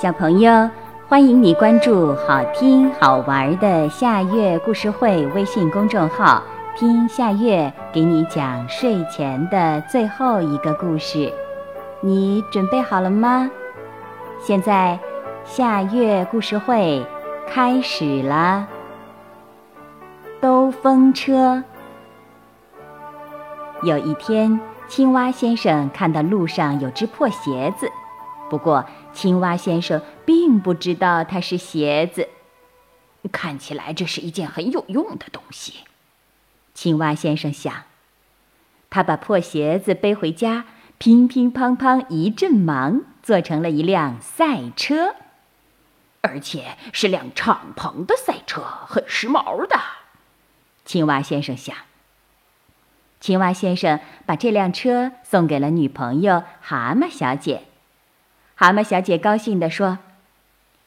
小朋友，欢迎你关注好听好玩的夏月故事会微信公众号，听夏月给你讲睡前的最后一个故事。你准备好了吗？现在夏月故事会开始了。兜风车。有一天，青蛙先生看到路上有只破鞋子。不过，青蛙先生并不知道它是鞋子。看起来这是一件很有用的东西，青蛙先生想。他把破鞋子背回家，乒乒乓乓一阵忙，做成了一辆赛车，而且是辆敞篷的赛车，很时髦的。青蛙先生想。青蛙先生把这辆车送给了女朋友蛤蟆小姐。蛤蟆小姐高兴地说：“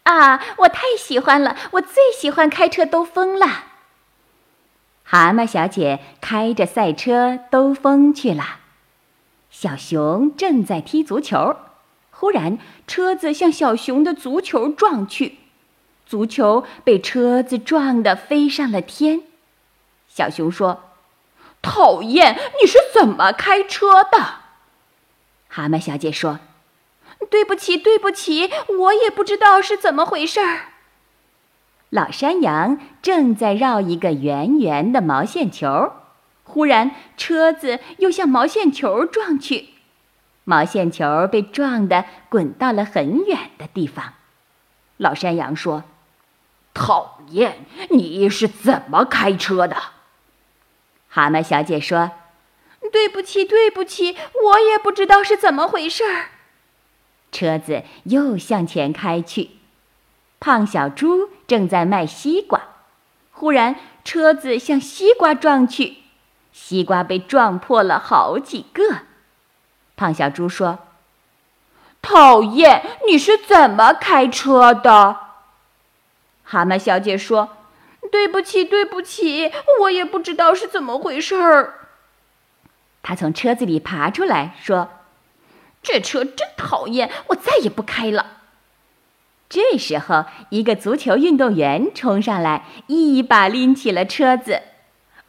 啊，我太喜欢了！我最喜欢开车兜风了。”蛤蟆小姐开着赛车兜风去了。小熊正在踢足球，忽然车子向小熊的足球撞去，足球被车子撞得飞上了天。小熊说：“讨厌！你是怎么开车的？”蛤蟆小姐说。对不起，对不起，我也不知道是怎么回事儿。老山羊正在绕一个圆圆的毛线球，忽然车子又向毛线球撞去，毛线球被撞得滚到了很远的地方。老山羊说：“讨厌，你是怎么开车的？”蛤蟆小姐说：“对不起，对不起，我也不知道是怎么回事儿。”车子又向前开去，胖小猪正在卖西瓜，忽然车子向西瓜撞去，西瓜被撞破了好几个。胖小猪说：“讨厌，你是怎么开车的？”蛤蟆小姐说：“对不起，对不起，我也不知道是怎么回事儿。”他从车子里爬出来说。这车真讨厌，我再也不开了。这时候，一个足球运动员冲上来，一把拎起了车子。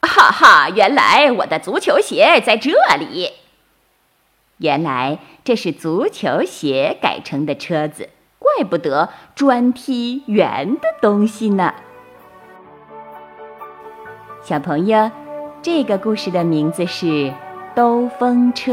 哈哈，原来我的足球鞋在这里。原来这是足球鞋改成的车子，怪不得专踢圆的东西呢。小朋友，这个故事的名字是《兜风车》。